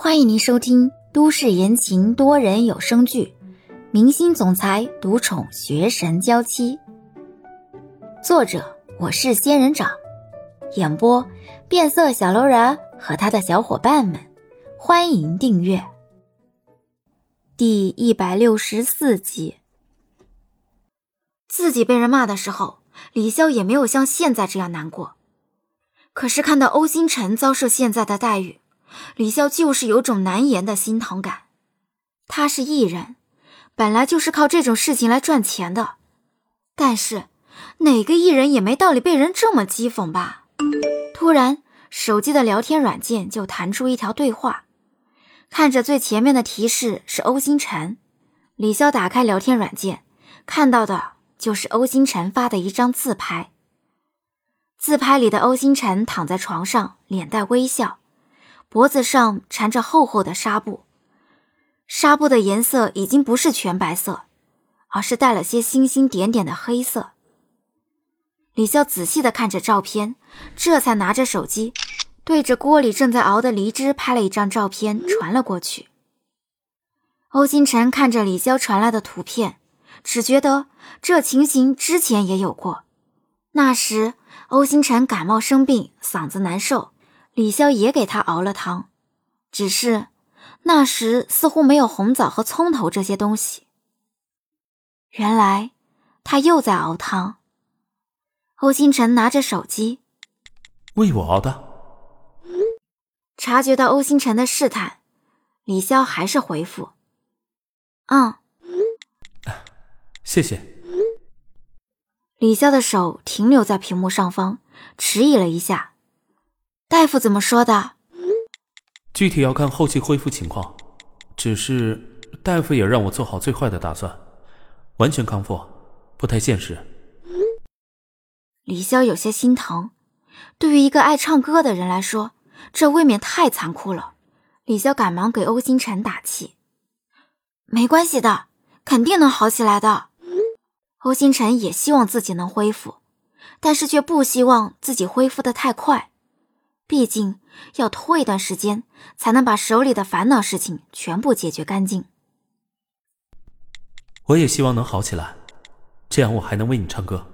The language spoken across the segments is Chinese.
欢迎您收听都市言情多人有声剧《明星总裁独宠学神娇妻》，作者我是仙人掌，演播变色小楼人和他的小伙伴们。欢迎订阅第一百六十四集。自己被人骂的时候，李潇也没有像现在这样难过。可是看到欧星辰遭受现在的待遇，李潇就是有种难言的心疼感。他是艺人，本来就是靠这种事情来赚钱的。但是哪个艺人也没道理被人这么讥讽吧？突然，手机的聊天软件就弹出一条对话，看着最前面的提示是欧星辰。李潇打开聊天软件，看到的就是欧星辰发的一张自拍。自拍里的欧星辰躺在床上，脸带微笑。脖子上缠着厚厚的纱布，纱布的颜色已经不是全白色，而是带了些星星点点的黑色。李潇仔细的看着照片，这才拿着手机，对着锅里正在熬的梨汁拍了一张照片传了过去。欧星辰看着李潇传来的图片，只觉得这情形之前也有过，那时欧星辰感冒生病，嗓子难受。李潇也给他熬了汤，只是那时似乎没有红枣和葱头这些东西。原来他又在熬汤。欧星辰拿着手机，为我熬的。察觉到欧星辰的试探，李潇还是回复：“嗯，谢谢。”李潇的手停留在屏幕上方，迟疑了一下。大夫怎么说的？具体要看后期恢复情况。只是大夫也让我做好最坏的打算，完全康复不太现实。李潇有些心疼，对于一个爱唱歌的人来说，这未免太残酷了。李潇赶忙给欧星辰打气：“没关系的，肯定能好起来的。”欧星辰也希望自己能恢复，但是却不希望自己恢复的太快。毕竟要拖一段时间，才能把手里的烦恼事情全部解决干净。我也希望能好起来，这样我还能为你唱歌。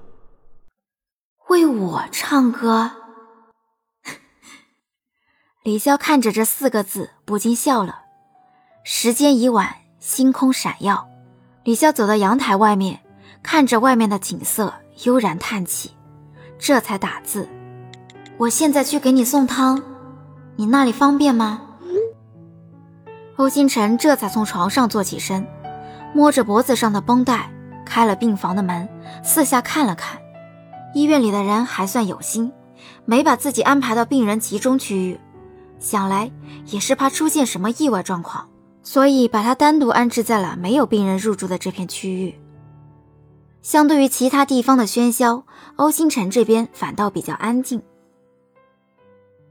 为我唱歌？李潇看着这四个字，不禁笑了。时间已晚，星空闪耀。李潇走到阳台外面，看着外面的景色，悠然叹气，这才打字。我现在去给你送汤，你那里方便吗？欧星辰这才从床上坐起身，摸着脖子上的绷带，开了病房的门，四下看了看。医院里的人还算有心，没把自己安排到病人集中区域，想来也是怕出现什么意外状况，所以把他单独安置在了没有病人入住的这片区域。相对于其他地方的喧嚣，欧星辰这边反倒比较安静。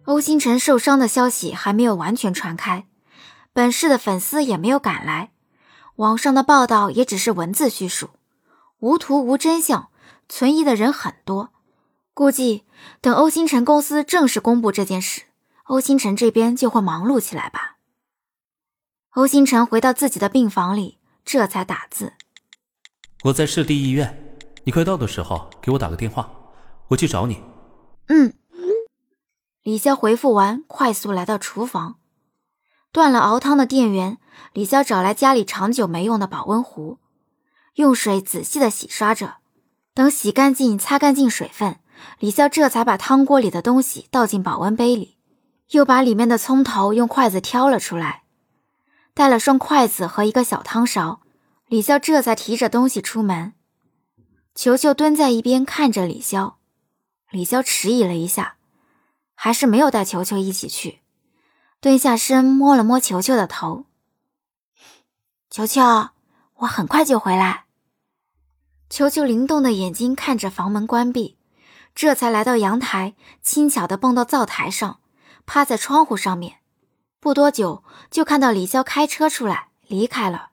欧星辰受伤的消息还没有完全传开，本市的粉丝也没有赶来，网上的报道也只是文字叙述，无图无真相，存疑的人很多。估计等欧星辰公司正式公布这件事，欧星辰这边就会忙碌起来吧。欧星辰回到自己的病房里，这才打字：“我在市立医院，你快到的时候给我打个电话，我去找你。”嗯。李潇回复完，快速来到厨房，断了熬汤的电源。李潇找来家里长久没用的保温壶，用水仔细的洗刷着。等洗干净、擦干净水分，李潇这才把汤锅里的东西倒进保温杯里，又把里面的葱头用筷子挑了出来，带了双筷子和一个小汤勺。李潇这才提着东西出门。球球蹲在一边看着李潇，李潇迟疑了一下。还是没有带球球一起去，蹲下身摸了摸球球的头。球球，我很快就回来。球球灵动的眼睛看着房门关闭，这才来到阳台，轻巧的蹦到灶台上，趴在窗户上面。不多久，就看到李潇开车出来离开了。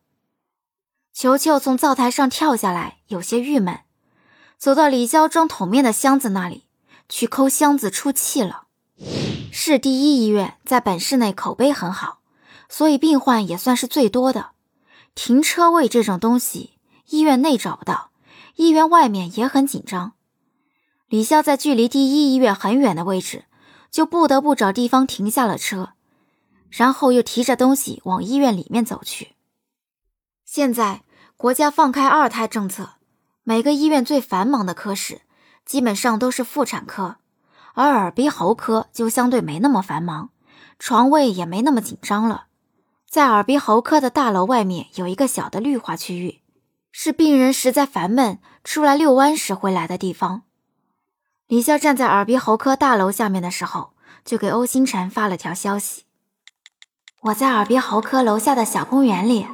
球球从灶台上跳下来，有些郁闷，走到李潇装桶面的箱子那里，去抠箱子出气了。市第一医院在本市内口碑很好，所以病患也算是最多的。停车位这种东西，医院内找不到，医院外面也很紧张。李潇在距离第一医院很远的位置，就不得不找地方停下了车，然后又提着东西往医院里面走去。现在国家放开二胎政策，每个医院最繁忙的科室基本上都是妇产科，而耳鼻喉科就相对没那么繁忙，床位也没那么紧张了。在耳鼻喉科的大楼外面有一个小的绿化区域，是病人实在烦闷出来遛弯时会来的地方。李潇站在耳鼻喉科大楼下面的时候，就给欧星辰发了条消息：“我在耳鼻喉科楼下的小公园里。”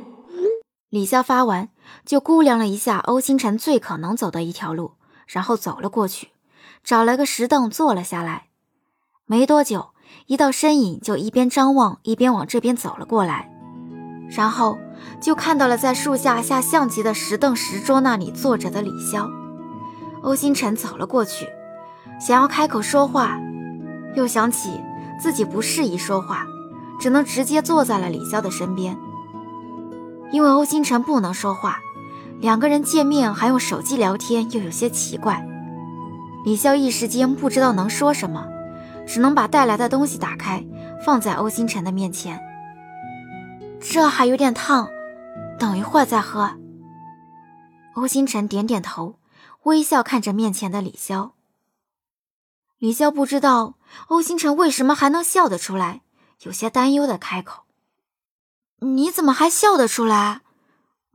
李潇发完，就估量了一下欧星辰最可能走的一条路，然后走了过去，找了个石凳坐了下来。没多久。一道身影就一边张望一边往这边走了过来，然后就看到了在树下下象棋的石凳石桌那里坐着的李潇。欧星辰走了过去，想要开口说话，又想起自己不适宜说话，只能直接坐在了李潇的身边。因为欧星辰不能说话，两个人见面还用手机聊天，又有些奇怪。李潇一时间不知道能说什么。只能把带来的东西打开，放在欧星辰的面前。这还有点烫，等一会儿再喝。欧星辰点点头，微笑看着面前的李潇。李潇不知道欧星辰为什么还能笑得出来，有些担忧的开口：“你怎么还笑得出来？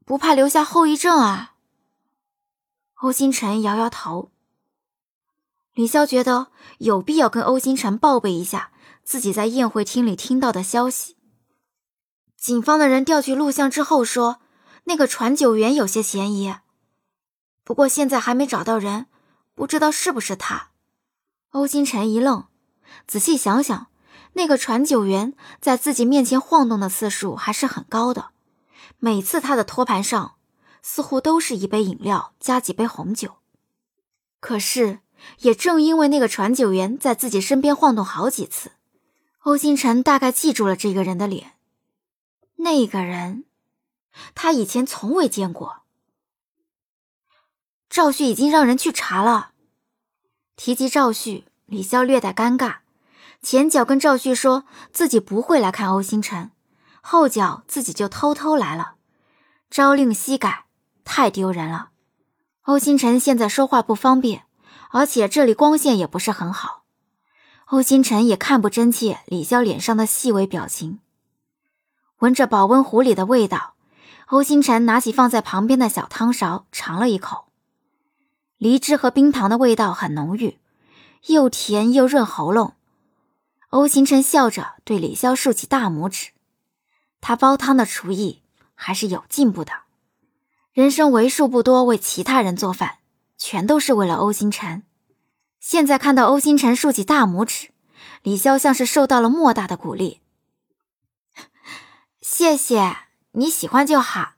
不怕留下后遗症啊？”欧星辰摇摇头。李潇觉得有必要跟欧星辰报备一下自己在宴会厅里听到的消息。警方的人调取录像之后说，那个传酒员有些嫌疑，不过现在还没找到人，不知道是不是他。欧星辰一愣，仔细想想，那个传酒员在自己面前晃动的次数还是很高的，每次他的托盘上似乎都是一杯饮料加几杯红酒，可是。也正因为那个传酒员在自己身边晃动好几次，欧星辰大概记住了这个人的脸。那个人，他以前从未见过。赵旭已经让人去查了。提及赵旭，李潇略带尴尬，前脚跟赵旭说自己不会来看欧星辰，后脚自己就偷偷来了。朝令夕改，太丢人了。欧星辰现在说话不方便。而且这里光线也不是很好，欧星辰也看不真切李潇脸上的细微表情。闻着保温壶里的味道，欧星辰拿起放在旁边的小汤勺尝了一口，梨汁和冰糖的味道很浓郁，又甜又润喉咙。欧星辰笑着对李潇竖起大拇指，他煲汤的厨艺还是有进步的，人生为数不多为其他人做饭。全都是为了欧星辰。现在看到欧星辰竖起大拇指，李潇像是受到了莫大的鼓励。谢谢，你喜欢就好。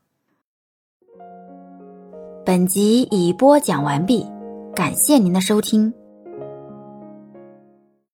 本集已播讲完毕，感谢您的收听。